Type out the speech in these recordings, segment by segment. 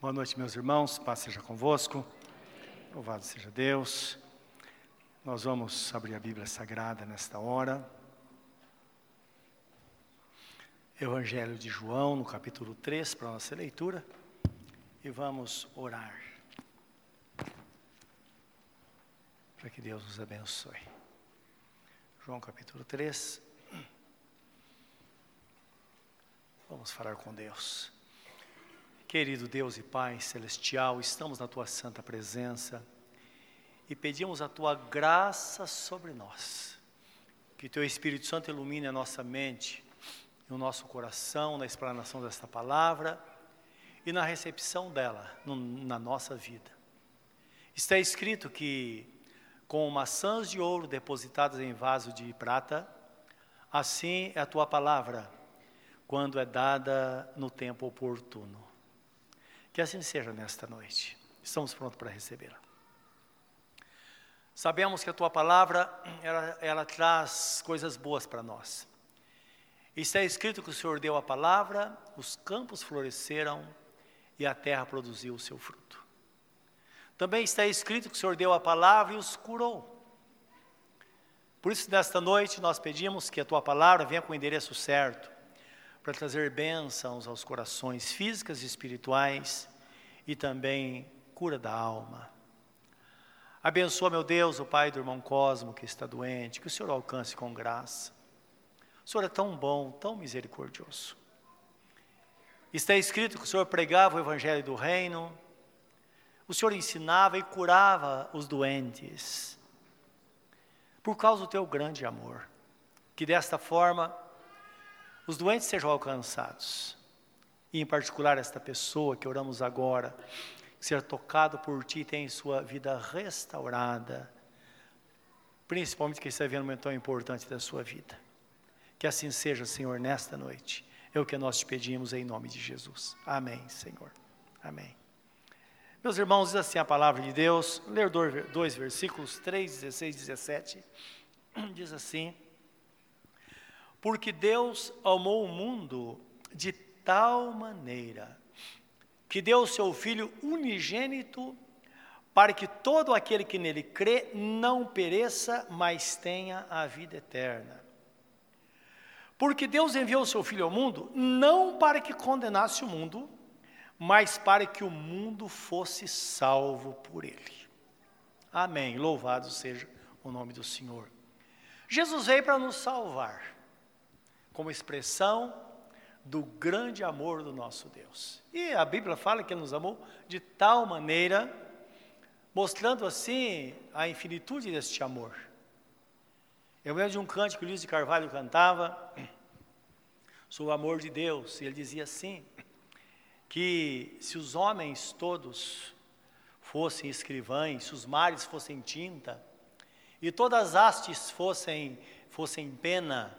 Boa noite, meus irmãos. Paz seja convosco. Louvado seja Deus. Nós vamos abrir a Bíblia Sagrada nesta hora. Evangelho de João, no capítulo 3, para a nossa leitura. E vamos orar. Para que Deus nos abençoe. João capítulo 3. Vamos falar com Deus. Querido Deus e Pai celestial, estamos na tua santa presença e pedimos a tua graça sobre nós. Que teu Espírito Santo ilumine a nossa mente e o nosso coração na explanação desta palavra e na recepção dela no, na nossa vida. Está escrito que com maçãs de ouro depositadas em vaso de prata, assim é a tua palavra quando é dada no tempo oportuno. Que assim seja nesta noite. Estamos prontos para recebê-la. Sabemos que a tua palavra, ela, ela traz coisas boas para nós. Está escrito que o Senhor deu a palavra, os campos floresceram e a terra produziu o seu fruto. Também está escrito que o Senhor deu a palavra e os curou. Por isso, nesta noite, nós pedimos que a tua palavra venha com o endereço certo, para trazer bênçãos aos corações físicas e espirituais e também cura da alma. Abençoa, meu Deus, o pai do irmão Cosmo que está doente, que o Senhor alcance com graça. O Senhor é tão bom, tão misericordioso. Está escrito que o Senhor pregava o evangelho do reino, o Senhor ensinava e curava os doentes, por causa do teu grande amor. Que desta forma os doentes sejam alcançados. E em particular esta pessoa que oramos agora, ser tocado por ti tem sua vida restaurada, principalmente que está vivendo um momento tão importante da sua vida. Que assim seja, Senhor, nesta noite. É o que nós te pedimos em nome de Jesus. Amém, Senhor. Amém. Meus irmãos, diz assim a palavra de Deus, ler dois versículos, 3, 16 e 17, diz assim: porque Deus amou o mundo de tal maneira que deu o seu Filho unigênito para que todo aquele que nele crê não pereça, mas tenha a vida eterna. Porque Deus enviou o seu Filho ao mundo não para que condenasse o mundo, mas para que o mundo fosse salvo por ele. Amém. Louvado seja o nome do Senhor. Jesus veio para nos salvar como expressão do grande amor do nosso Deus. E a Bíblia fala que Ele nos amou de tal maneira, mostrando assim a infinitude deste amor. Eu lembro de um cântico que Luiz de Carvalho cantava sobre o amor de Deus, e ele dizia assim: que se os homens todos fossem escrivães, se os mares fossem tinta, e todas as hastes fossem, fossem pena,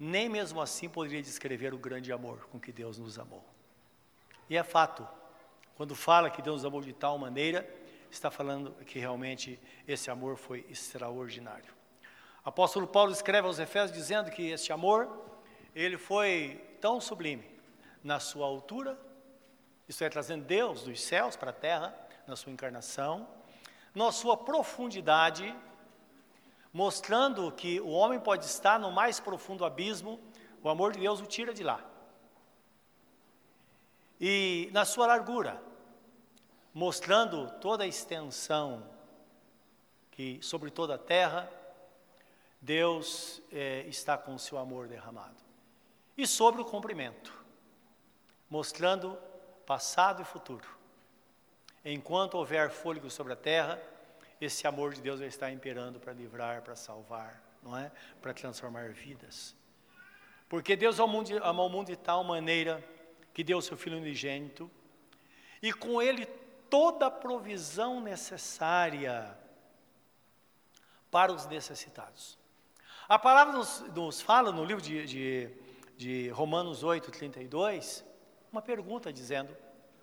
nem mesmo assim poderia descrever o grande amor com que Deus nos amou. E é fato, quando fala que Deus nos amou de tal maneira, está falando que realmente esse amor foi extraordinário. Apóstolo Paulo escreve aos Efésios dizendo que este amor, ele foi tão sublime na sua altura, isso é, trazendo Deus dos céus para a terra, na sua encarnação, na sua profundidade, mostrando que o homem pode estar no mais profundo abismo, o amor de Deus o tira de lá. E na sua largura, mostrando toda a extensão que sobre toda a terra, Deus é, está com o seu amor derramado. E sobre o comprimento, mostrando passado e futuro. Enquanto houver fôlego sobre a terra, esse amor de Deus vai estar imperando para livrar, para salvar, não é? Para transformar vidas. Porque Deus amou o mundo de tal maneira que deu o seu Filho unigênito, e com ele toda a provisão necessária para os necessitados. A palavra nos, nos fala no livro de, de, de Romanos 8, 32, uma pergunta dizendo,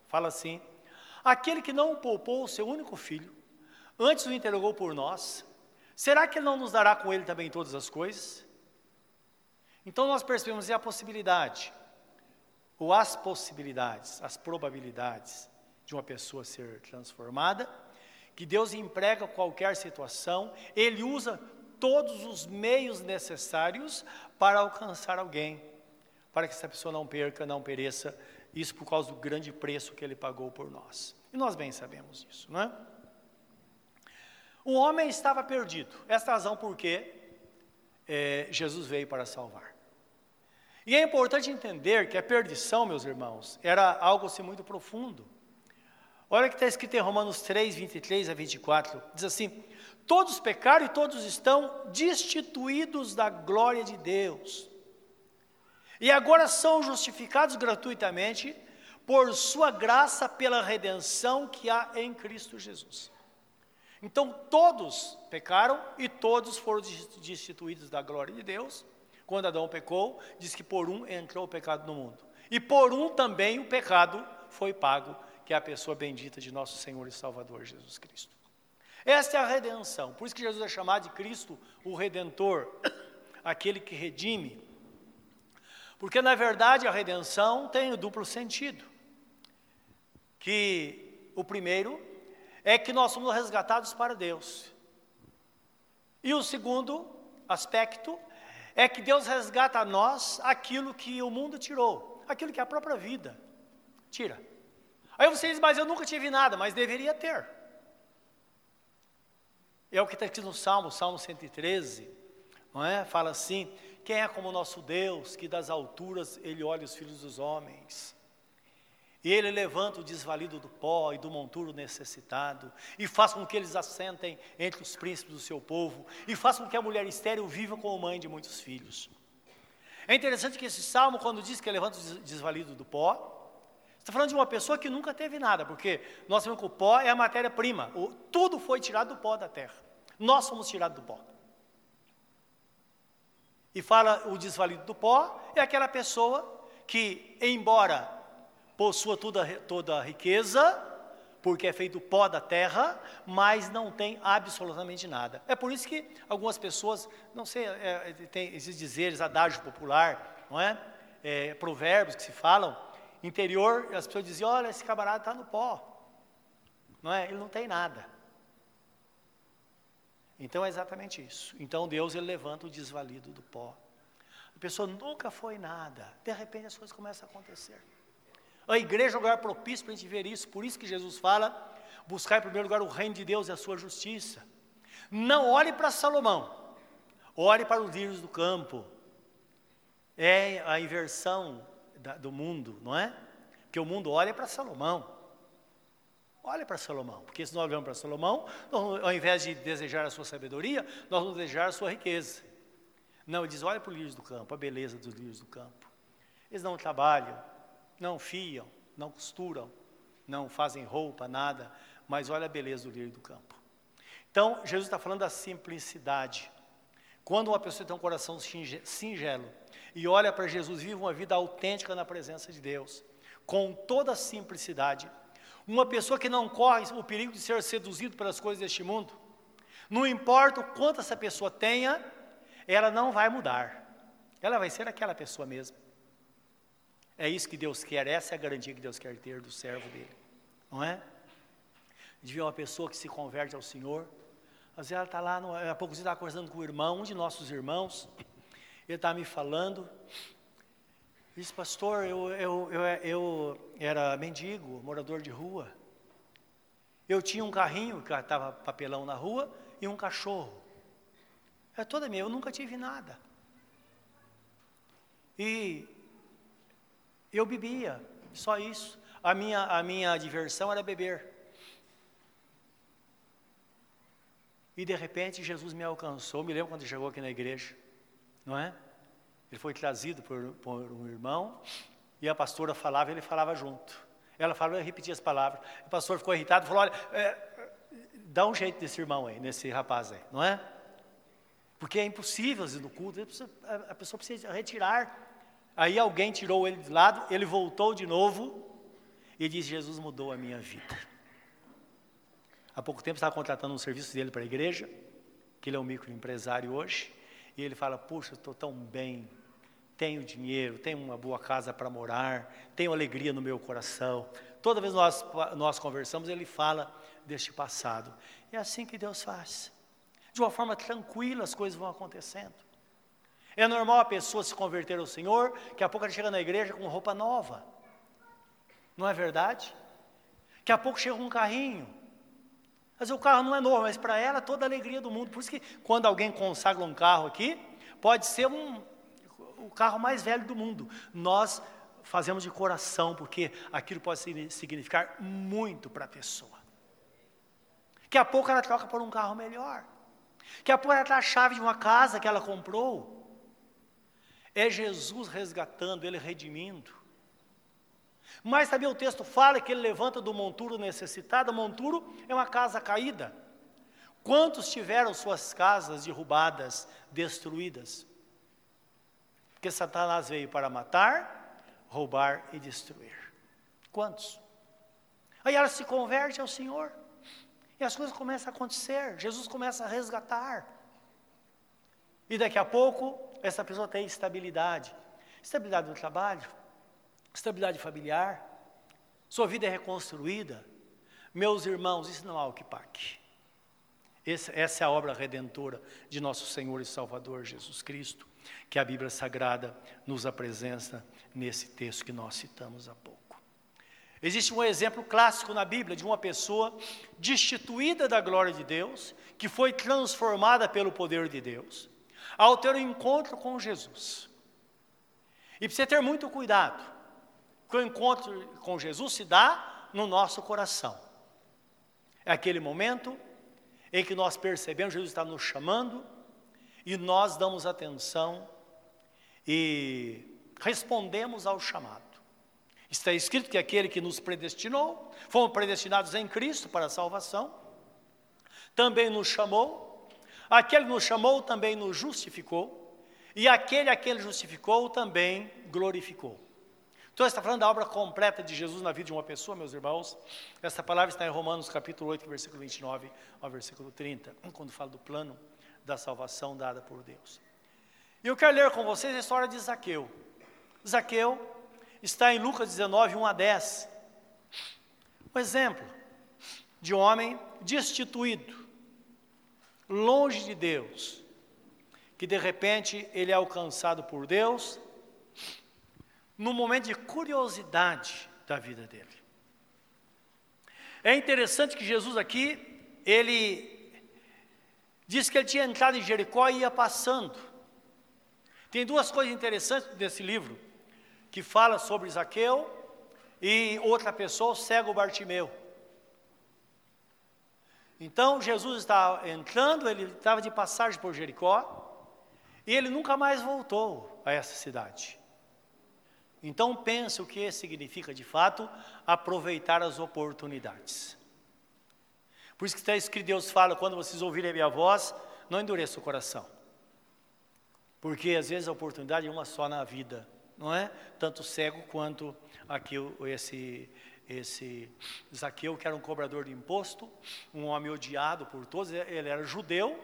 fala assim, aquele que não poupou o seu único filho, antes o interrogou por nós, será que Ele não nos dará com Ele também todas as coisas? Então nós percebemos a possibilidade, ou as possibilidades, as probabilidades de uma pessoa ser transformada, que Deus emprega qualquer situação, Ele usa todos os meios necessários para alcançar alguém, para que essa pessoa não perca, não pereça, isso por causa do grande preço que Ele pagou por nós. E nós bem sabemos isso, não é? O homem estava perdido, esta razão porque é, Jesus veio para salvar. E é importante entender que a perdição, meus irmãos, era algo assim muito profundo. Olha o que está escrito em Romanos 3, 23 a 24. Diz assim: Todos pecaram e todos estão destituídos da glória de Deus. E agora são justificados gratuitamente por Sua graça pela redenção que há em Cristo Jesus. Então todos pecaram e todos foram destituídos da glória de Deus. Quando Adão pecou, diz que por um entrou o pecado no mundo. E por um também o pecado foi pago, que é a pessoa bendita de nosso Senhor e Salvador Jesus Cristo. Esta é a redenção. Por isso que Jesus é chamado de Cristo, o Redentor, aquele que redime. Porque na verdade a redenção tem o duplo sentido. Que o primeiro é que nós somos resgatados para Deus. E o segundo aspecto é que Deus resgata a nós aquilo que o mundo tirou, aquilo que a própria vida tira. Aí você diz, mas eu nunca tive nada, mas deveria ter. É o que está aqui no Salmo, Salmo 113, não é? Fala assim: quem é como o nosso Deus, que das alturas ele olha os filhos dos homens? E ele levanta o desvalido do pó e do monturo necessitado, e faz com que eles assentem entre os príncipes do seu povo, e faz com que a mulher estéril viva como mãe de muitos filhos. É interessante que esse salmo, quando diz que levanta o desvalido do pó, está falando de uma pessoa que nunca teve nada, porque nós sabemos que o pó é a matéria-prima, tudo foi tirado do pó da terra, nós somos tirados do pó. E fala o desvalido do pó, é aquela pessoa que, embora possua toda, toda a riqueza, porque é feito pó da terra, mas não tem absolutamente nada. É por isso que algumas pessoas, não sei, é, é tem esses dizeres, adágio popular, não é? é? Provérbios que se falam, interior, as pessoas dizem, olha, esse camarada está no pó, não é? Ele não tem nada. Então é exatamente isso. Então Deus ele levanta o desvalido do pó. A pessoa nunca foi nada. De repente as coisas começam a acontecer. A igreja é um lugar propício para a gente ver isso. Por isso que Jesus fala: buscar em primeiro lugar o reino de Deus e a sua justiça. Não olhe para Salomão, olhe para os lírios do campo. É a inversão da, do mundo, não é? Porque o mundo olha para Salomão. Olha para Salomão, porque se nós olhamos para Salomão, nós, ao invés de desejar a sua sabedoria, nós vamos desejar a sua riqueza. Não, ele diz: olha para os lírios do campo, a beleza dos lírios do campo. Eles não trabalham, não fiam, não costuram, não fazem roupa, nada, mas olha a beleza do lírio do campo. Então, Jesus está falando da simplicidade. Quando uma pessoa tem um coração singelo e olha para Jesus, vive uma vida autêntica na presença de Deus, com toda a simplicidade, uma pessoa que não corre o perigo de ser seduzido pelas coisas deste mundo, não importa o quanto essa pessoa tenha, ela não vai mudar, ela vai ser aquela pessoa mesmo. É isso que Deus quer, essa é a garantia que Deus quer ter do servo dele, não é? De ver uma pessoa que se converte ao Senhor, às vezes ela está lá, no, há pouco você estava conversando com o irmão, um de nossos irmãos, ele estava me falando, disse, pastor, eu, eu, eu, eu era mendigo, morador de rua, eu tinha um carrinho que estava papelão na rua e um cachorro. É toda minha, eu nunca tive nada. E eu bebia, só isso. A minha, a minha diversão era beber. E de repente Jesus me alcançou. Me lembro quando ele chegou aqui na igreja, não é? Ele foi trazido por, por um irmão e a pastora falava, ele falava junto. Ela falava, eu repetia as palavras. O pastor ficou irritado, falou: olha, é, dá um jeito desse irmão aí, nesse rapaz aí, não é? Porque é impossível, no culto, a pessoa precisa retirar Aí alguém tirou ele de lado, ele voltou de novo e disse: Jesus mudou a minha vida. Há pouco tempo estava contratando um serviço dele para a igreja, que ele é um microempresário hoje, e ele fala: Puxa, estou tão bem, tenho dinheiro, tenho uma boa casa para morar, tenho alegria no meu coração. Toda vez nós, nós conversamos, ele fala deste passado. É assim que Deus faz. De uma forma tranquila as coisas vão acontecendo. É normal a pessoa se converter ao Senhor, que a pouco ela chega na igreja com roupa nova. Não é verdade? Que a pouco chega um carrinho. Mas o carro não é novo, mas para ela toda a alegria do mundo. Por isso que quando alguém consagra um carro aqui, pode ser um, o carro mais velho do mundo. Nós fazemos de coração, porque aquilo pode significar muito para a pessoa. Que a pouco ela troca por um carro melhor. Que a pouco ela dá a chave de uma casa que ela comprou. É Jesus resgatando, Ele redimindo. Mas também o texto fala que ele levanta do monturo necessitado. Monturo é uma casa caída. Quantos tiveram suas casas derrubadas, destruídas? Porque Satanás veio para matar, roubar e destruir. Quantos? Aí ela se converte ao Senhor. E as coisas começam a acontecer. Jesus começa a resgatar. E daqui a pouco, essa pessoa tem estabilidade. Estabilidade no trabalho, estabilidade familiar, sua vida é reconstruída. Meus irmãos, isso não há o que pague. Essa é a obra redentora de nosso Senhor e Salvador Jesus Cristo que a Bíblia Sagrada nos apresenta nesse texto que nós citamos há pouco. Existe um exemplo clássico na Bíblia de uma pessoa destituída da glória de Deus, que foi transformada pelo poder de Deus, ao ter um encontro com Jesus. E precisa ter muito cuidado, porque o encontro com Jesus se dá no nosso coração. É aquele momento em que nós percebemos Jesus está nos chamando e nós damos atenção e respondemos ao chamado. Está escrito que aquele que nos predestinou, fomos predestinados em Cristo para a salvação, também nos chamou, aquele que nos chamou também nos justificou, e aquele a quem ele justificou também glorificou. Então, está falando da obra completa de Jesus na vida de uma pessoa, meus irmãos. Essa palavra está em Romanos capítulo 8, versículo 29 ao versículo 30, quando fala do plano da salvação dada por Deus. E eu quero ler com vocês a história de Zaqueu. Zaqueu está em Lucas 19, 1 a 10. Um exemplo de homem destituído, longe de Deus, que de repente ele é alcançado por Deus, num momento de curiosidade da vida dele. É interessante que Jesus aqui, ele Diz que ele tinha entrado em Jericó e ia passando. Tem duas coisas interessantes desse livro, que fala sobre Zaqueu e outra pessoa, o cego Bartimeu. Então Jesus estava entrando, ele estava de passagem por Jericó, e ele nunca mais voltou a essa cidade. Então pense o que significa de fato aproveitar as oportunidades. Por isso que está escrito, Deus fala, quando vocês ouvirem a minha voz, não endureça o coração. Porque às vezes a oportunidade é uma só na vida, não é? Tanto cego quanto aqui esse, esse Zaqueu, que era um cobrador de imposto, um homem odiado por todos, ele era judeu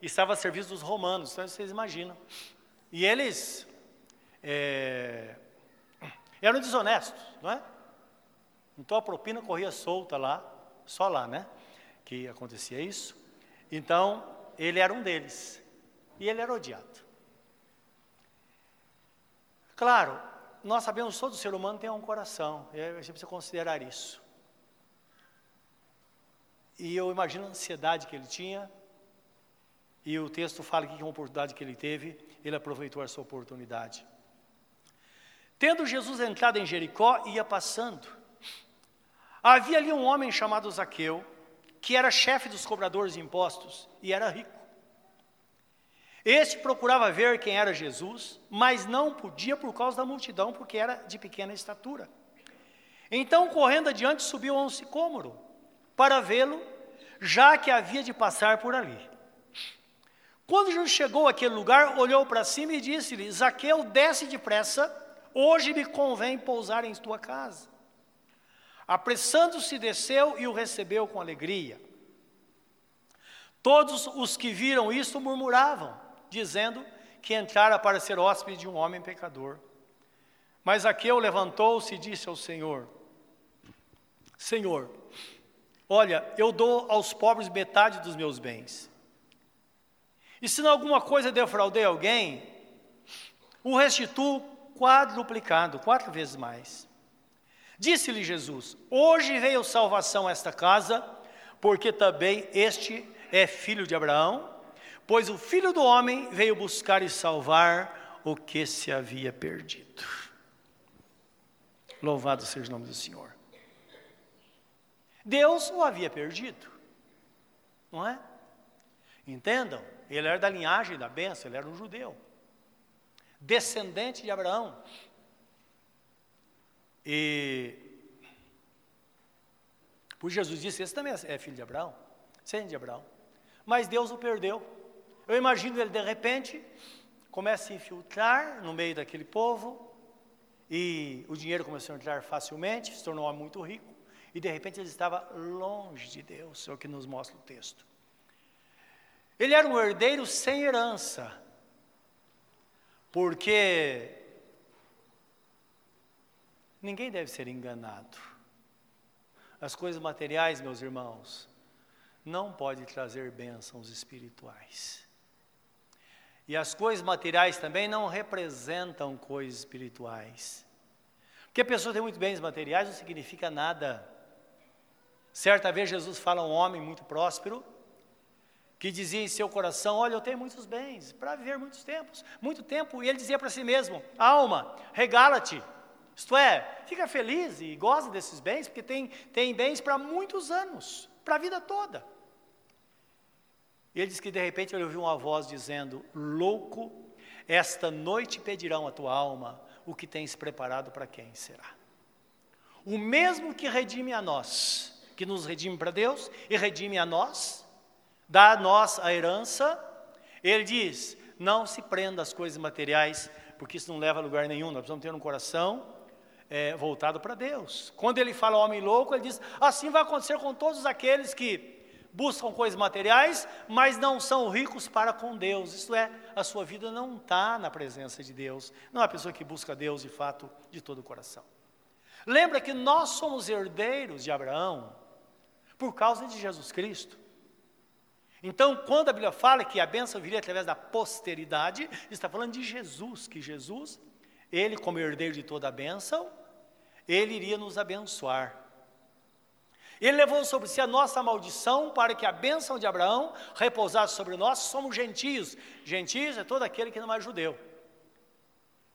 e estava a serviço dos romanos, então vocês imaginam. E eles é, eram desonestos, não é? Então a propina corria solta lá, só lá, né? que acontecia isso. Então, ele era um deles. E ele era odiado. Claro, nós sabemos todo ser humano tem um coração, e a gente precisa considerar isso. E eu imagino a ansiedade que ele tinha, e o texto fala que uma oportunidade que ele teve, ele aproveitou essa oportunidade. Tendo Jesus entrado em Jericó, ia passando. Havia ali um homem chamado Zaqueu, que era chefe dos cobradores de impostos e era rico. Este procurava ver quem era Jesus, mas não podia por causa da multidão, porque era de pequena estatura. Então, correndo adiante, subiu a um sicômoro para vê-lo, já que havia de passar por ali. Quando Jesus chegou àquele lugar, olhou para cima e disse-lhe: Zaqueu, desce depressa, hoje me convém pousar em tua casa. Apressando-se, desceu e o recebeu com alegria. Todos os que viram isto murmuravam, dizendo que entrara para ser hóspede de um homem pecador. Mas Zaqueu levantou-se e disse ao Senhor: Senhor, olha, eu dou aos pobres metade dos meus bens. E se em alguma coisa defraudei alguém, o restituo quadruplicado, quatro vezes mais. Disse-lhe Jesus: Hoje veio salvação a esta casa, porque também este é filho de Abraão, pois o filho do homem veio buscar e salvar o que se havia perdido. Louvado seja o nome do Senhor. Deus o havia perdido, não é? Entendam, ele era da linhagem da bênção, ele era um judeu, descendente de Abraão. E por Jesus disse: Esse também é filho de Abraão, descendente de Abraão. Mas Deus o perdeu. Eu imagino ele de repente começa a infiltrar no meio daquele povo, e o dinheiro começou a entrar facilmente, se tornou muito rico, e de repente ele estava longe de Deus, é o que nos mostra o texto. Ele era um herdeiro sem herança, porque ninguém deve ser enganado. As coisas materiais, meus irmãos, não podem trazer bênçãos espirituais. E as coisas materiais também não representam coisas espirituais. Porque a pessoa tem muitos bens materiais não significa nada. Certa vez Jesus fala a um homem muito próspero, que dizia em seu coração: Olha, eu tenho muitos bens para viver muitos tempos, muito tempo. E ele dizia para si mesmo: Alma, regala-te. Isto é, fica feliz e goza desses bens, porque tem, tem bens para muitos anos, para a vida toda. E ele diz que de repente ele ouviu uma voz dizendo: Louco, esta noite pedirão a tua alma o que tens preparado para quem será. O mesmo que redime a nós, que nos redime para Deus e redime a nós, dá a nós a herança, ele diz: não se prenda às coisas materiais, porque isso não leva a lugar nenhum, nós precisamos ter um coração é, voltado para Deus. Quando ele fala homem louco, ele diz: assim vai acontecer com todos aqueles que buscam coisas materiais, mas não são ricos para com Deus. Isso é, a sua vida não está na presença de Deus. Não é a pessoa que busca Deus de fato de todo o coração. Lembra que nós somos herdeiros de Abraão por causa de Jesus Cristo. Então, quando a Bíblia fala que a bênção viria através da posteridade, está falando de Jesus, que Jesus, ele como herdeiro de toda a bênção, ele iria nos abençoar. Ele levou sobre si a nossa maldição para que a bênção de Abraão repousasse sobre nós. Somos gentios. Gentios é todo aquele que não é judeu.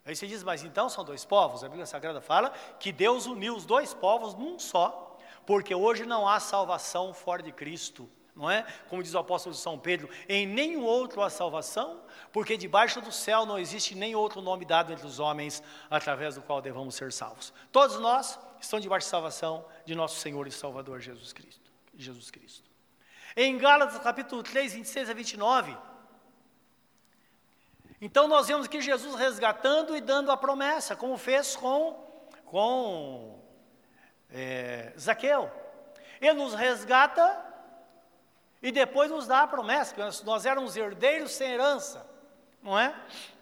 Aí você diz, mas então são dois povos? A Bíblia Sagrada fala que Deus uniu os dois povos num só, porque hoje não há salvação fora de Cristo, não é? Como diz o apóstolo São Pedro, em nenhum outro há salvação, porque debaixo do céu não existe nem outro nome dado entre os homens através do qual devamos ser salvos. Todos nós estão debaixo de salvação de nosso Senhor e Salvador Jesus Cristo. Jesus Cristo. Em Gálatas capítulo 3, 26 a 29, então nós vemos que Jesus resgatando e dando a promessa, como fez com, com é, Zaqueu. Ele nos resgata e depois nos dá a promessa, porque nós, nós éramos herdeiros sem herança, não é?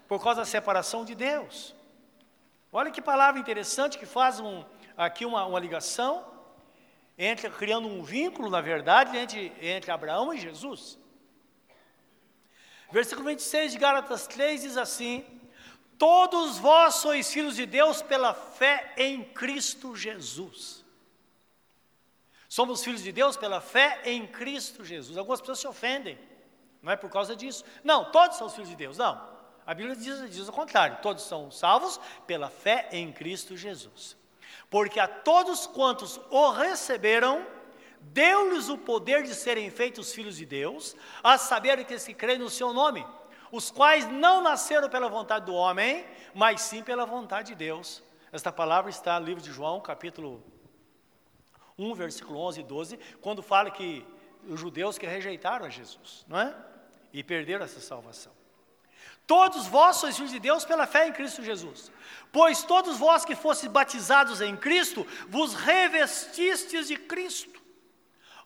Por causa da separação de Deus. Olha que palavra interessante que faz um, aqui uma, uma ligação, entre, criando um vínculo, na verdade, entre, entre Abraão e Jesus. Versículo 26 de Gálatas 3 diz assim: Todos vós sois filhos de Deus pela fé em Cristo Jesus. Somos filhos de Deus pela fé em Cristo Jesus. Algumas pessoas se ofendem, não é por causa disso. Não, todos são filhos de Deus, não. A Bíblia diz, diz o contrário: todos são salvos pela fé em Cristo Jesus. Porque a todos quantos o receberam, deu-lhes o poder de serem feitos filhos de Deus, a saber que se crê no seu nome, os quais não nasceram pela vontade do homem, mas sim pela vontade de Deus. Esta palavra está no livro de João, capítulo 1, versículo 11 e 12, quando fala que os judeus que rejeitaram a Jesus, não é? E perderam essa salvação. Todos vós sois filhos de Deus pela fé em Cristo Jesus. Pois todos vós que fostes batizados em Cristo, vos revestistes de Cristo.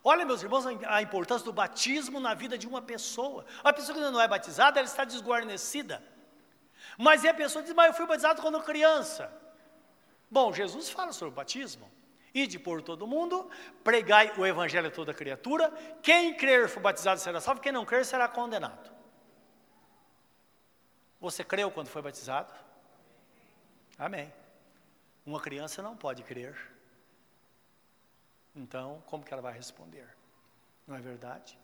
Olha, meus irmãos, a importância do batismo na vida de uma pessoa. A pessoa que não é batizada, ela está desguarnecida. Mas aí a pessoa diz, mas eu fui batizado quando criança. Bom, Jesus fala sobre o batismo. Ide por todo mundo, pregai o evangelho a toda criatura. Quem crer for batizado será salvo, quem não crer será condenado. Você creu quando foi batizado? Amém. Uma criança não pode crer. Então, como que ela vai responder? Não é verdade?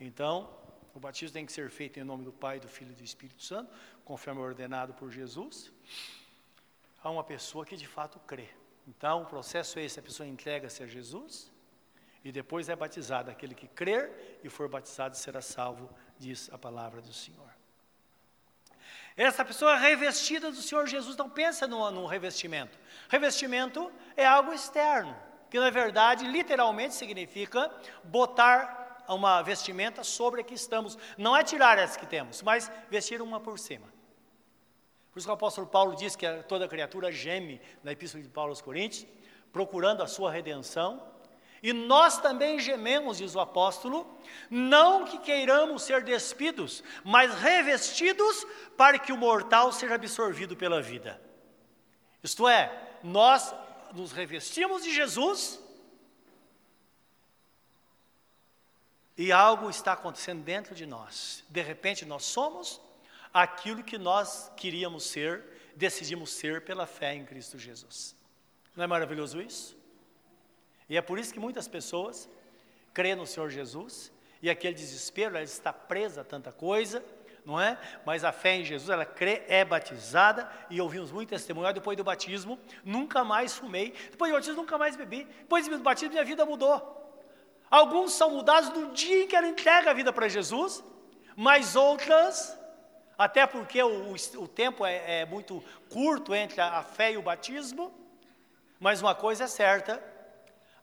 Então, o batismo tem que ser feito em nome do Pai, do Filho e do Espírito Santo, conforme ordenado por Jesus, a uma pessoa que de fato crê. Então, o processo é esse: a pessoa entrega-se a Jesus e depois é batizada. Aquele que crer e for batizado será salvo, diz a palavra do Senhor. Essa pessoa é revestida do Senhor Jesus, não pensa no, revestimento. Revestimento é algo externo, que na verdade, literalmente significa botar uma vestimenta sobre a que estamos. Não é tirar as que temos, mas vestir uma por cima. Por isso que o apóstolo Paulo diz que toda criatura geme na epístola de Paulo aos Coríntios, procurando a sua redenção. E nós também gememos, diz o apóstolo, não que queiramos ser despidos, mas revestidos para que o mortal seja absorvido pela vida. Isto é, nós nos revestimos de Jesus e algo está acontecendo dentro de nós. De repente nós somos aquilo que nós queríamos ser, decidimos ser pela fé em Cristo Jesus. Não é maravilhoso isso? E é por isso que muitas pessoas creem no Senhor Jesus e aquele desespero, ela está presa a tanta coisa, não é? Mas a fé em Jesus, ela crê, é batizada e ouvimos muito testemunho. Depois do batismo, nunca mais fumei. Depois do batismo, nunca mais bebi. Depois do batismo, minha vida mudou. Alguns são mudados no dia em que ela entrega a vida para Jesus, mas outras até porque o, o tempo é, é, muito curto entre a, a fé e o batismo, mas uma coisa é certa: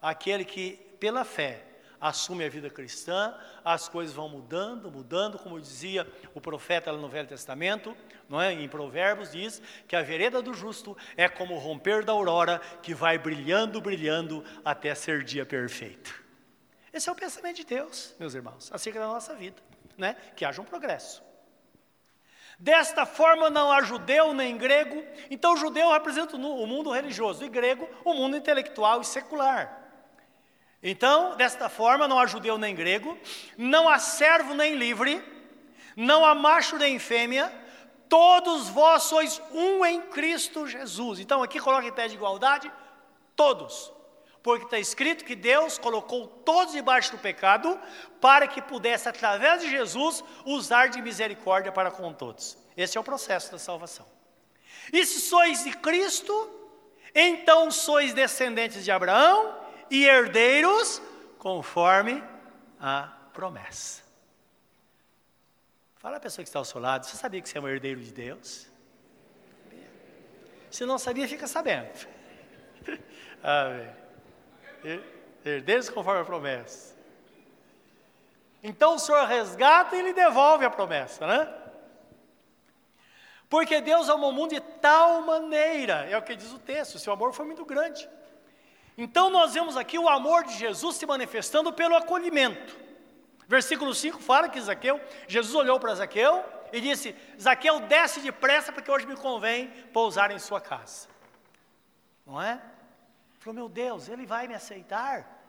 aquele que, pela fé, assume a vida cristã, as coisas vão mudando, mudando, como dizia o profeta no Velho Testamento, não é? em Provérbios diz que a vereda do justo é como o romper da aurora que vai brilhando, brilhando até ser dia perfeito. Esse é o pensamento de Deus, meus irmãos, acerca da nossa vida, né? que haja um progresso. Desta forma não há judeu nem grego, então judeu representa o mundo religioso e grego o mundo intelectual e secular. Então, desta forma não há judeu nem grego, não há servo nem livre, não há macho nem fêmea, todos vós sois um em Cristo Jesus. Então aqui coloca em pé de igualdade, todos porque está escrito que Deus colocou todos debaixo do pecado, para que pudesse, através de Jesus, usar de misericórdia para com todos. Esse é o processo da salvação. E se sois de Cristo, então sois descendentes de Abraão e herdeiros conforme a promessa. Fala a pessoa que está ao seu lado, você sabia que você é um herdeiro de Deus? Se não sabia, fica sabendo. Amém herdeiros conforme a promessa. Então o Senhor resgata e lhe devolve a promessa, né? Porque Deus amou o mundo de tal maneira, é o que diz o texto, seu amor foi muito grande. Então nós vemos aqui o amor de Jesus se manifestando pelo acolhimento. Versículo 5 fala que Zaqueu, Jesus olhou para Zaqueu e disse: Zaqueu, desce depressa, porque hoje me convém pousar em sua casa. Não é? Falou, meu Deus, ele vai me aceitar?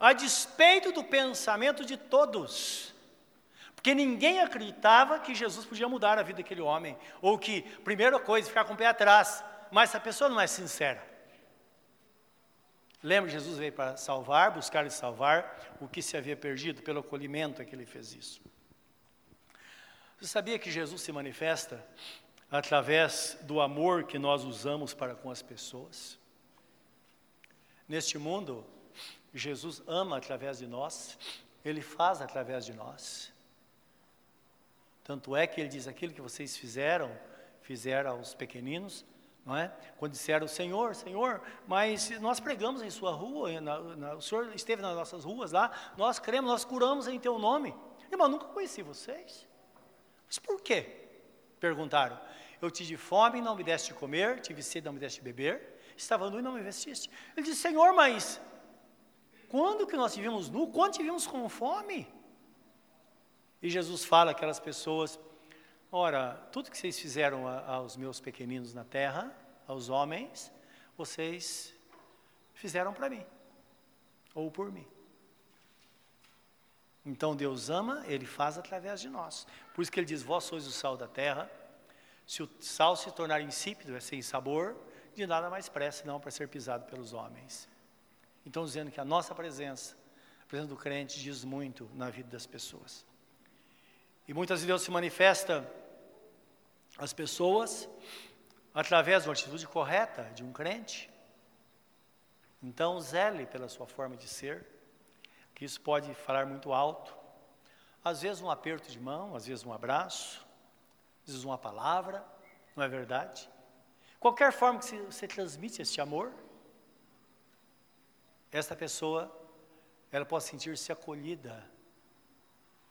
A despeito do pensamento de todos, porque ninguém acreditava que Jesus podia mudar a vida daquele homem, ou que, primeira coisa, ficar com o pé atrás, mas essa pessoa não é sincera. Lembra Jesus veio para salvar, buscar e salvar o que se havia perdido, pelo acolhimento é que ele fez isso. Você sabia que Jesus se manifesta através do amor que nós usamos para com as pessoas? Neste mundo, Jesus ama através de nós, Ele faz através de nós. Tanto é que Ele diz: aquilo que vocês fizeram, fizeram aos pequeninos, não é? Quando disseram, Senhor, Senhor, mas nós pregamos em Sua rua, na, na, o Senhor esteve nas nossas ruas lá, nós cremos, nós curamos em Teu nome. Irmão, nunca conheci vocês. Mas por quê? Perguntaram. Eu tive fome, não me deste de comer, tive sede, não me deste de beber estava nu e não me vestiste. Ele disse, Senhor, mas quando que nós tivemos nu? Quando tivemos com fome? E Jesus fala aquelas pessoas, Ora, tudo que vocês fizeram aos meus pequeninos na terra, aos homens, vocês fizeram para mim, ou por mim. Então Deus ama, Ele faz através de nós. Por isso que Ele diz: Vós sois o sal da terra. Se o sal se tornar insípido, é sem sabor, de nada mais presta não para ser pisado pelos homens. Então, dizendo que a nossa presença, a presença do crente, diz muito na vida das pessoas. E muitas vezes Deus se manifesta às pessoas através de uma atitude correta de um crente. Então, zele pela sua forma de ser, que isso pode falar muito alto. Às vezes um aperto de mão, às vezes um abraço, às vezes uma palavra, não é verdade? Qualquer forma que você transmite este amor, esta pessoa, ela pode sentir-se acolhida.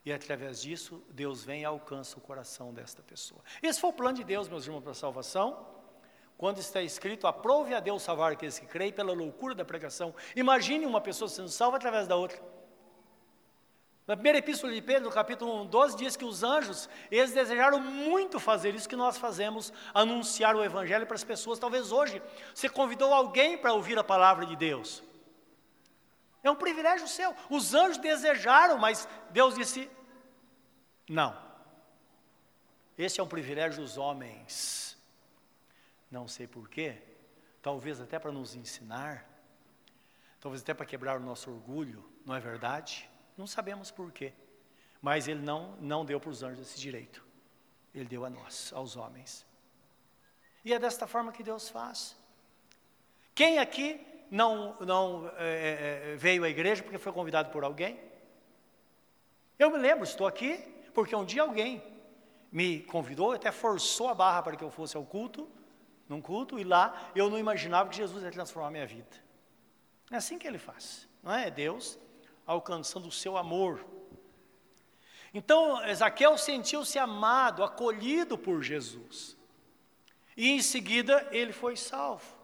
E através disso, Deus vem e alcança o coração desta pessoa. Esse foi o plano de Deus, meus irmãos, para a salvação. Quando está escrito, aprove a Deus salvar aqueles que creem pela loucura da pregação. Imagine uma pessoa sendo salva através da outra. Na primeira epístola de Pedro, no capítulo 1, 12, diz que os anjos, eles desejaram muito fazer isso que nós fazemos, anunciar o evangelho para as pessoas. Talvez hoje você convidou alguém para ouvir a palavra de Deus. É um privilégio seu. Os anjos desejaram, mas Deus disse: não. Esse é um privilégio dos homens. Não sei porquê, talvez até para nos ensinar, talvez até para quebrar o nosso orgulho, não é verdade? Não sabemos porquê, mas Ele não, não deu para os anjos esse direito, Ele deu a nós, aos homens. E é desta forma que Deus faz. Quem aqui não, não é, é, veio à igreja porque foi convidado por alguém? Eu me lembro, estou aqui porque um dia alguém me convidou, até forçou a barra para que eu fosse ao culto, num culto, e lá eu não imaginava que Jesus ia transformar a minha vida. É assim que ele faz, não é? É Deus alcançando o seu amor. Então, Zaqueu sentiu-se amado, acolhido por Jesus. E em seguida ele foi salvo.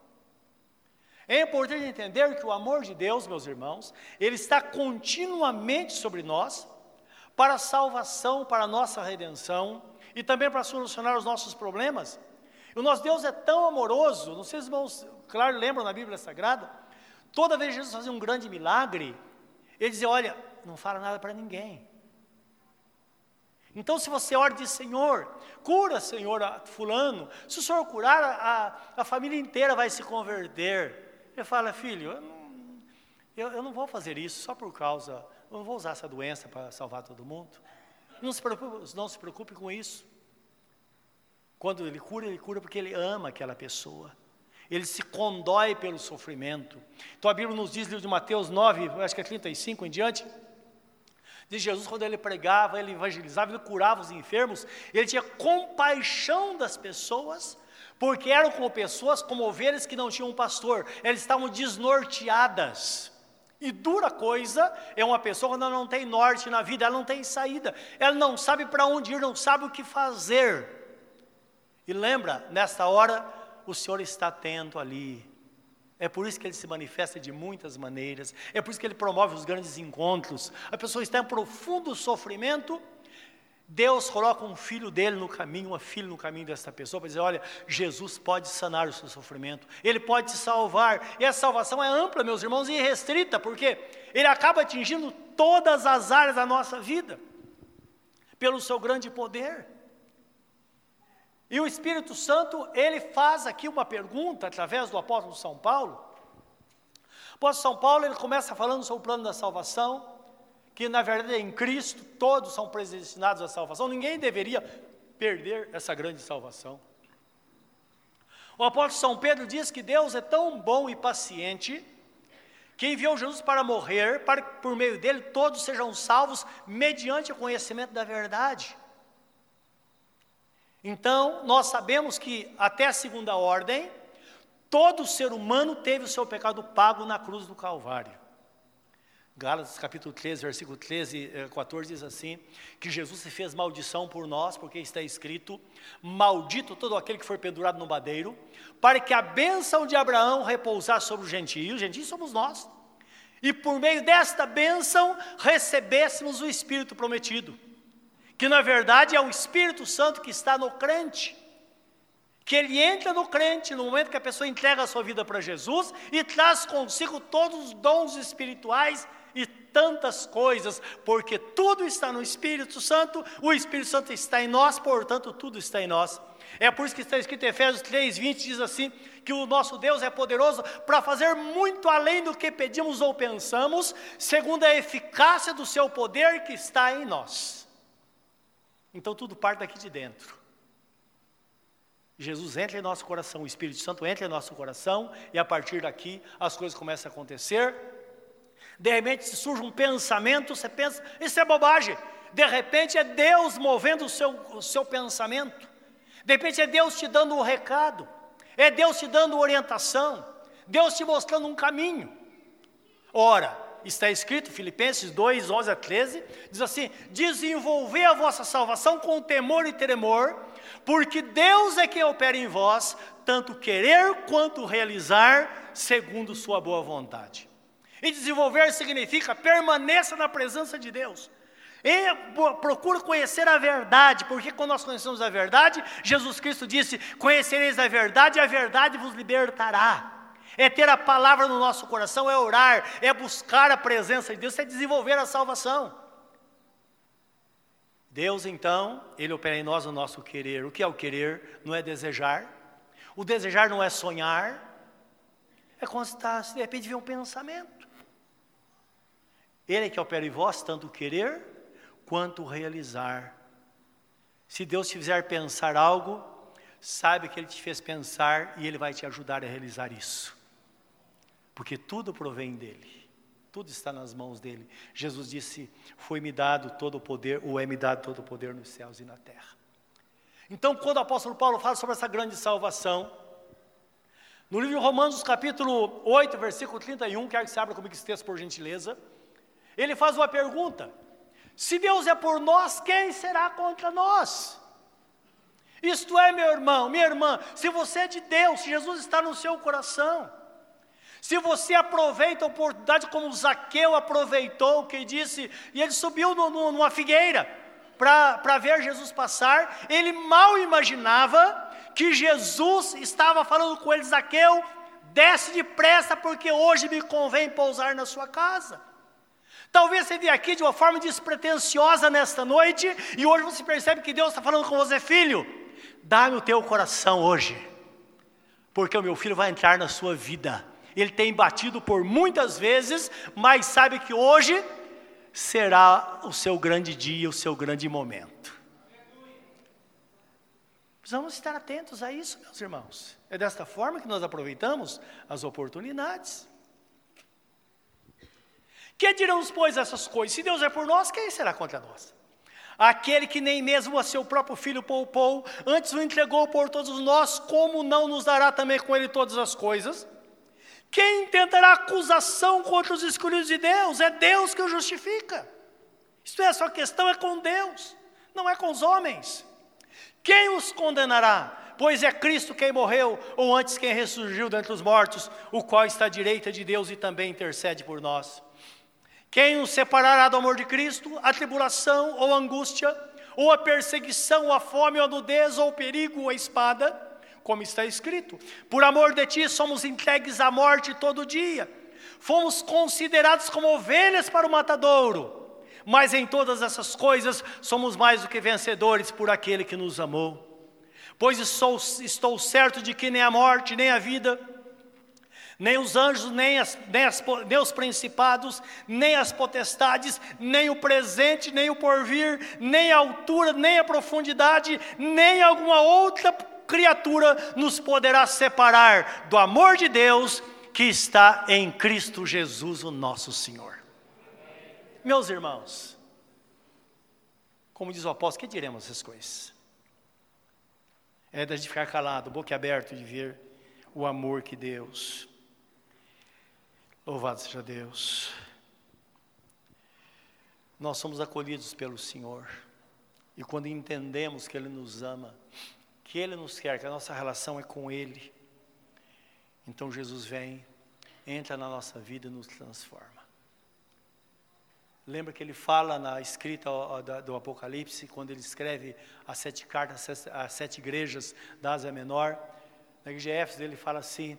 É importante entender que o amor de Deus, meus irmãos, ele está continuamente sobre nós, para a salvação, para a nossa redenção e também para solucionar os nossos problemas. O nosso Deus é tão amoroso, não sei se os irmãos, claro, lembram na Bíblia Sagrada, toda vez que Jesus fazia um grande milagre, ele dizia: Olha, não fala nada para ninguém. Então, se você ora diz, Senhor, cura, Senhor, fulano, se o Senhor curar, a, a família inteira vai se converter. Ele fala, filho, eu não, eu, eu não vou fazer isso só por causa, eu não vou usar essa doença para salvar todo mundo. Não se, preocupe, não se preocupe com isso. Quando ele cura, ele cura porque ele ama aquela pessoa. Ele se condói pelo sofrimento. Então a Bíblia nos diz, livro de Mateus 9, acho que é 35 em diante, de Jesus, quando ele pregava, ele evangelizava, ele curava os enfermos, ele tinha compaixão das pessoas porque eram como pessoas, como ovelhas que não tinham um pastor, elas estavam desnorteadas. E dura coisa é uma pessoa quando ela não tem norte na vida, ela não tem saída, ela não sabe para onde ir, não sabe o que fazer. E lembra, nesta hora, o Senhor está atento ali. É por isso que ele se manifesta de muitas maneiras, é por isso que ele promove os grandes encontros. A pessoa está em profundo sofrimento, Deus coloca um filho dele no caminho, uma filha no caminho dessa pessoa, para dizer: olha, Jesus pode sanar o seu sofrimento, ele pode te salvar. E a salvação é ampla, meus irmãos, e restrita, porque ele acaba atingindo todas as áreas da nossa vida, pelo seu grande poder. E o Espírito Santo, ele faz aqui uma pergunta através do apóstolo São Paulo. O apóstolo São Paulo, ele começa falando sobre o plano da salvação que na verdade em Cristo todos são predestinados à salvação, ninguém deveria perder essa grande salvação. O apóstolo São Pedro diz que Deus é tão bom e paciente que enviou Jesus para morrer, para que por meio dele todos sejam salvos mediante o conhecimento da verdade. Então, nós sabemos que até a segunda ordem, todo ser humano teve o seu pecado pago na cruz do Calvário. Gálatas capítulo 13, versículo 13, 14 eh, diz assim: que Jesus se fez maldição por nós, porque está escrito: Maldito todo aquele que for pendurado no madeiro, para que a bênção de Abraão repousasse sobre os gentios, os gentios somos nós, e por meio desta bênção recebêssemos o Espírito prometido. que na verdade é o Espírito Santo que está no crente. Que ele entra no crente no momento que a pessoa entrega a sua vida para Jesus e traz consigo todos os dons espirituais tantas coisas, porque tudo está no Espírito Santo, o Espírito Santo está em nós, portanto, tudo está em nós. É por isso que está escrito em Efésios 3, 20, diz assim: que o nosso Deus é poderoso para fazer muito além do que pedimos ou pensamos, segundo a eficácia do seu poder que está em nós. Então tudo parte daqui de dentro. Jesus entra em nosso coração, o Espírito Santo entra em nosso coração, e a partir daqui as coisas começam a acontecer. De repente surge um pensamento, você pensa, isso é bobagem. De repente é Deus movendo o seu, o seu pensamento. De repente é Deus te dando um recado. É Deus te dando orientação. Deus te mostrando um caminho. Ora, está escrito, Filipenses 2, 11 a 13, diz assim: desenvolver a vossa salvação com temor e tremor, porque Deus é quem opera em vós, tanto querer quanto realizar, segundo Sua boa vontade. E desenvolver significa permaneça na presença de Deus. E procura conhecer a verdade, porque quando nós conhecemos a verdade, Jesus Cristo disse: Conhecereis a verdade, e a verdade vos libertará é ter a palavra no nosso coração, é orar, é buscar a presença de Deus, é desenvolver a salvação. Deus, então, Ele opera em nós o nosso querer. O que é o querer? Não é desejar. O desejar não é sonhar. É constar, se de repente vem um pensamento. Ele é que opera em vós tanto o querer quanto o realizar. Se Deus te fizer pensar algo, saiba que Ele te fez pensar e Ele vai te ajudar a realizar isso porque tudo provém dele, tudo está nas mãos dele. Jesus disse: Foi-me dado todo o poder, ou é-me dado todo o poder nos céus e na terra. Então, quando o apóstolo Paulo fala sobre essa grande salvação, no livro de Romanos, capítulo 8, versículo 31, quero que você abra comigo esse texto por gentileza, ele faz uma pergunta: Se Deus é por nós, quem será contra nós? Isto é, meu irmão, minha irmã, se você é de Deus, se Jesus está no seu coração, se você aproveita a oportunidade como Zaqueu aproveitou, que disse, e ele subiu no, no, numa figueira para ver Jesus passar, ele mal imaginava que Jesus estava falando com ele, Zaqueu, desce depressa, porque hoje me convém pousar na sua casa. Talvez você venha aqui de uma forma despretensiosa nesta noite, e hoje você percebe que Deus está falando com você, filho, dá-me o teu coração hoje, porque o meu filho vai entrar na sua vida ele tem batido por muitas vezes, mas sabe que hoje será o seu grande dia, o seu grande momento. Precisamos estar atentos a isso, meus irmãos. É desta forma que nós aproveitamos as oportunidades. Que diremos, pois, essas coisas? Se Deus é por nós, quem será contra nós? Aquele que nem mesmo a seu próprio filho poupou, antes o entregou por todos nós, como não nos dará também com ele todas as coisas? Quem tentará acusação contra os escolhidos de Deus? É Deus que o justifica. Isto é, a sua questão é com Deus, não é com os homens. Quem os condenará? Pois é Cristo quem morreu, ou antes quem ressurgiu dentre os mortos, o qual está à direita de Deus e também intercede por nós. Quem os separará do amor de Cristo? A tribulação ou a angústia, ou a perseguição, ou a fome, ou a nudez, ou o perigo, ou a espada? como está escrito: Por amor de ti somos entregues à morte todo dia. Fomos considerados como ovelhas para o matadouro. Mas em todas essas coisas somos mais do que vencedores por aquele que nos amou. Pois estou, estou certo de que nem a morte, nem a vida, nem os anjos, nem, as, nem, as, nem, os principados, nem as potestades, nem o presente, nem o porvir, nem a altura, nem a profundidade, nem alguma outra criatura nos poderá separar do amor de Deus que está em Cristo Jesus, o nosso Senhor. Meus irmãos, como diz o apóstolo, que diremos essas coisas? É gente ficar calado, boca aberta de ver o amor que Deus. Louvado seja Deus. Nós somos acolhidos pelo Senhor. E quando entendemos que Ele nos ama, que Ele nos quer, que a nossa relação é com Ele. Então Jesus vem, entra na nossa vida e nos transforma. Lembra que ele fala na escrita do Apocalipse, quando ele escreve as sete cartas, as sete igrejas da Ásia Menor. Na igreja Éfeso ele fala assim: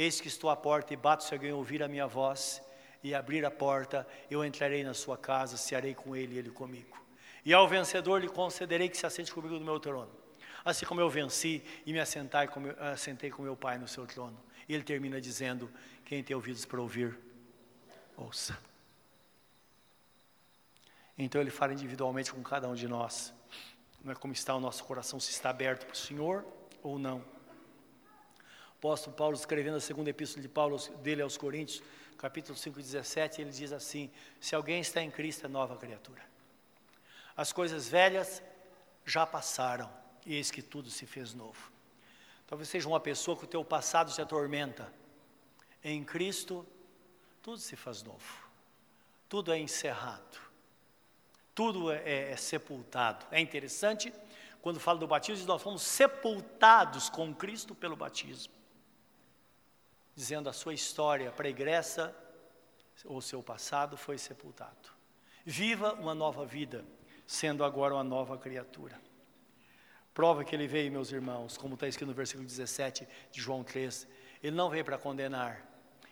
Eis que estou à porta e bato se alguém ouvir a minha voz e abrir a porta, eu entrarei na sua casa, cearei com ele e ele comigo. E ao vencedor lhe concederei que se assente comigo no meu trono. Assim como eu venci e me assentai com meu, assentei com meu pai no seu trono. E ele termina dizendo: Quem tem ouvidos para ouvir, ouça. Então ele fala individualmente com cada um de nós. Não é como está o nosso coração, se está aberto para o Senhor ou não. Apóstolo Paulo, escrevendo a segunda epístola de Paulo, dele aos Coríntios, capítulo 5, 17, ele diz assim: Se alguém está em Cristo, é nova criatura. As coisas velhas já passaram, e eis que tudo se fez novo. Talvez seja uma pessoa que o teu passado te atormenta. Em Cristo, tudo se faz novo. Tudo é encerrado tudo é, é, é sepultado. É interessante, quando fala do batismo, nós fomos sepultados com Cristo pelo batismo. Dizendo a sua história pregressa, ou seu passado foi sepultado. Viva uma nova vida, sendo agora uma nova criatura. Prova que ele veio, meus irmãos, como está escrito no versículo 17 de João 3, ele não veio para condenar,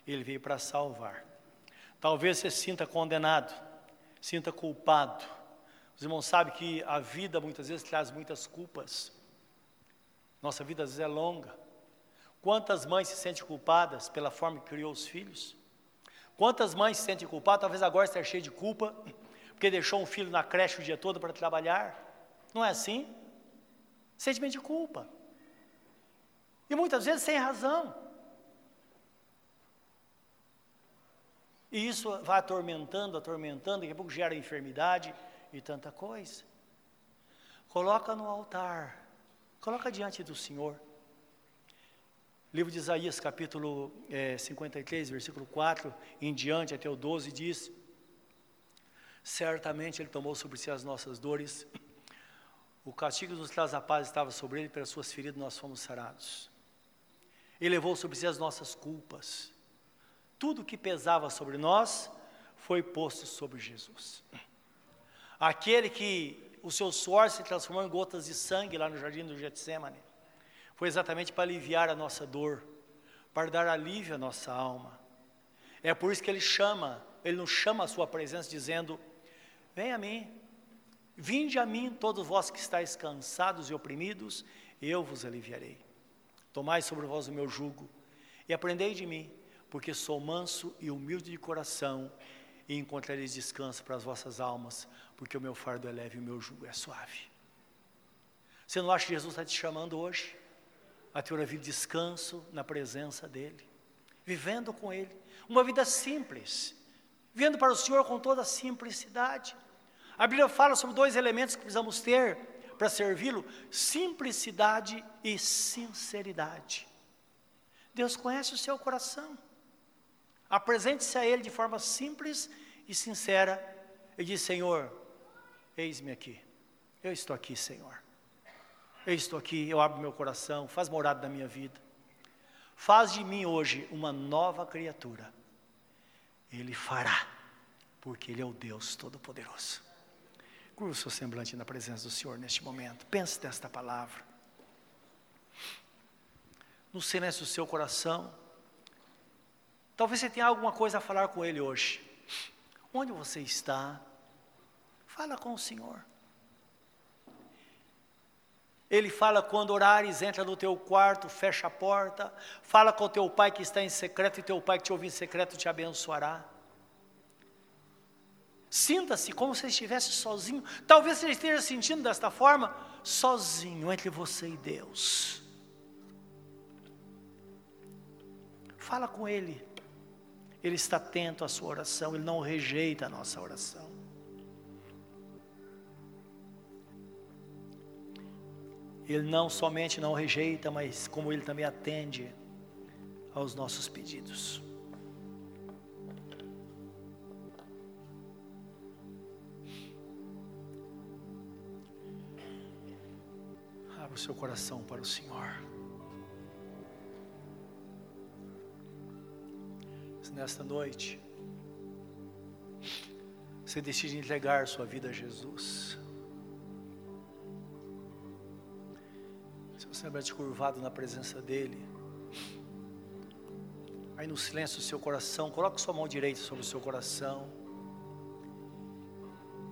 ele veio para salvar. Talvez você sinta condenado, sinta culpado, os irmãos sabem que a vida muitas vezes traz muitas culpas. Nossa vida às vezes é longa. Quantas mães se sentem culpadas pela forma que criou os filhos? Quantas mães se sentem culpadas, talvez agora esteja cheia de culpa, porque deixou um filho na creche o dia todo para trabalhar? Não é assim? Sentimento de culpa. E muitas vezes sem razão. E isso vai atormentando, atormentando, daqui a pouco gera enfermidade, e tanta coisa. Coloca no altar, coloca diante do Senhor. Livro de Isaías, capítulo é, 53, versículo 4 em diante, até o 12, diz: Certamente Ele tomou sobre si as nossas dores, o castigo que nos traz a paz estava sobre Ele, pelas suas feridas nós fomos sarados. Ele levou sobre si as nossas culpas. Tudo que pesava sobre nós foi posto sobre Jesus. Aquele que o seu suor se transformou em gotas de sangue lá no jardim do Getsemane, foi exatamente para aliviar a nossa dor, para dar alívio à nossa alma. É por isso que ele chama, ele nos chama a sua presença dizendo: Vem a mim, vinde a mim, todos vós que estáis cansados e oprimidos, eu vos aliviarei. Tomai sobre vós o meu jugo e aprendei de mim, porque sou manso e humilde de coração, e encontrareis descanso para as vossas almas, porque o meu fardo é leve e o meu jugo é suave. Você não acha que Jesus está te chamando hoje a ter uma vida de descanso na presença dEle, vivendo com Ele, uma vida simples, vivendo para o Senhor com toda a simplicidade. A Bíblia fala sobre dois elementos que precisamos ter para servi-lo: simplicidade e sinceridade. Deus conhece o seu coração. Apresente-se a Ele de forma simples e sincera e diz: Senhor, Eis-me aqui. Eu estou aqui, Senhor. Eu estou aqui, eu abro meu coração, faz morada na minha vida. Faz de mim hoje uma nova criatura. Ele fará, porque Ele é o Deus Todo-Poderoso. Curva o seu semblante na presença do Senhor neste momento. Pense nesta palavra. No silêncio do seu coração. Talvez você tenha alguma coisa a falar com Ele hoje. Onde você está? Fala com o Senhor. Ele fala quando orares, entra no teu quarto, fecha a porta, fala com o teu pai que está em secreto e teu pai que te ouve em secreto te abençoará. Sinta-se como se estivesse sozinho. Talvez você esteja sentindo desta forma, sozinho entre você e Deus. Fala com Ele. Ele está atento à sua oração, Ele não rejeita a nossa oração. Ele não somente não rejeita, mas como Ele também atende aos nossos pedidos. Abra o seu coração para o Senhor. Nesta noite, você decide entregar sua vida a Jesus. Se você estiver curvado na presença dEle, aí no silêncio do seu coração, coloque sua mão direita sobre o seu coração.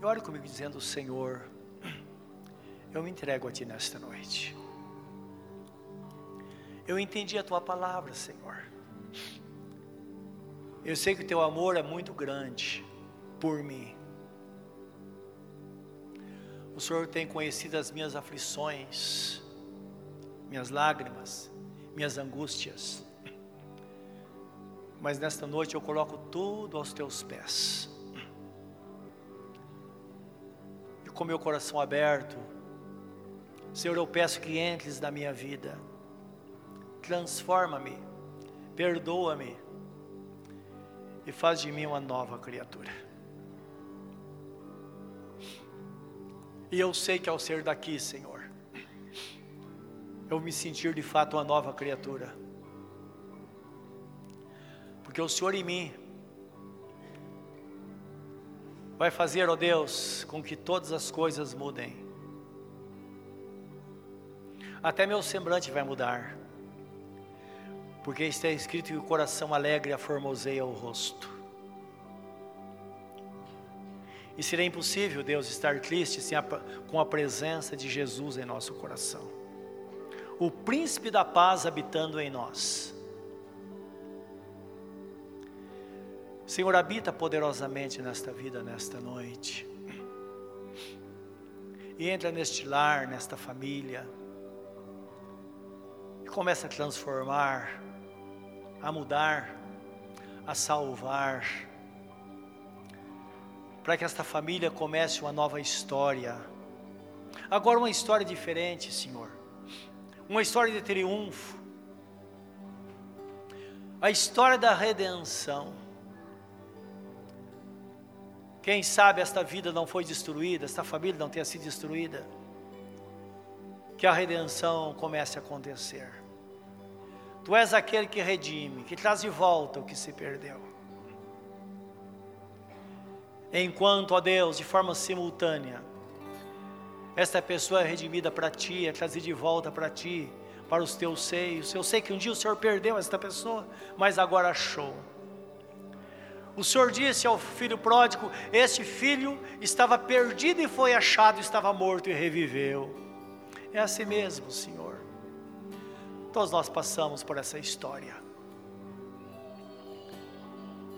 E ore comigo dizendo: Senhor, eu me entrego a Ti nesta noite. Eu entendi a Tua palavra, Senhor. Eu sei que o Teu amor é muito grande por mim. O Senhor tem conhecido as minhas aflições, minhas lágrimas, minhas angústias. Mas nesta noite eu coloco tudo aos teus pés. E com meu coração aberto, Senhor, eu peço que entres na minha vida. Transforma-me, perdoa-me e faz de mim uma nova criatura. E eu sei que ao ser daqui, Senhor, eu me sentir de fato uma nova criatura. Porque o Senhor em mim vai fazer, ó Deus, com que todas as coisas mudem. Até meu semblante vai mudar. Porque está escrito que o coração alegre aformoseia o rosto. E seria impossível, Deus, estar triste a, com a presença de Jesus em nosso coração. O príncipe da paz habitando em nós. Senhor, habita poderosamente nesta vida, nesta noite. E entra neste lar, nesta família. E começa a transformar, a mudar, a salvar para que esta família comece uma nova história. Agora, uma história diferente, Senhor. Uma história de triunfo. A história da redenção. Quem sabe esta vida não foi destruída, esta família não tenha sido destruída. Que a redenção comece a acontecer. Tu és aquele que redime, que traz de volta o que se perdeu enquanto, ó Deus, de forma simultânea, esta pessoa é redimida para ti, é trazida de volta para ti, para os teus seios. Eu sei que um dia o Senhor perdeu esta pessoa, mas agora achou. O Senhor disse ao filho pródigo: Este filho estava perdido e foi achado, estava morto e reviveu. É assim mesmo, Senhor. Todos nós passamos por essa história.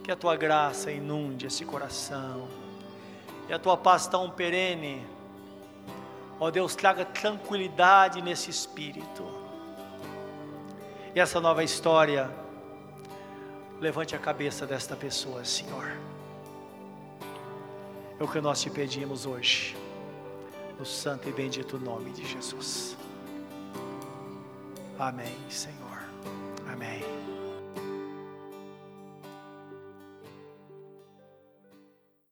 Que a tua graça inunde esse coração. E a tua paz tão perene. Ó Deus, traga tranquilidade nesse espírito. E essa nova história, levante a cabeça desta pessoa, Senhor. É o que nós te pedimos hoje, no santo e bendito nome de Jesus. Amém, Senhor. Amém.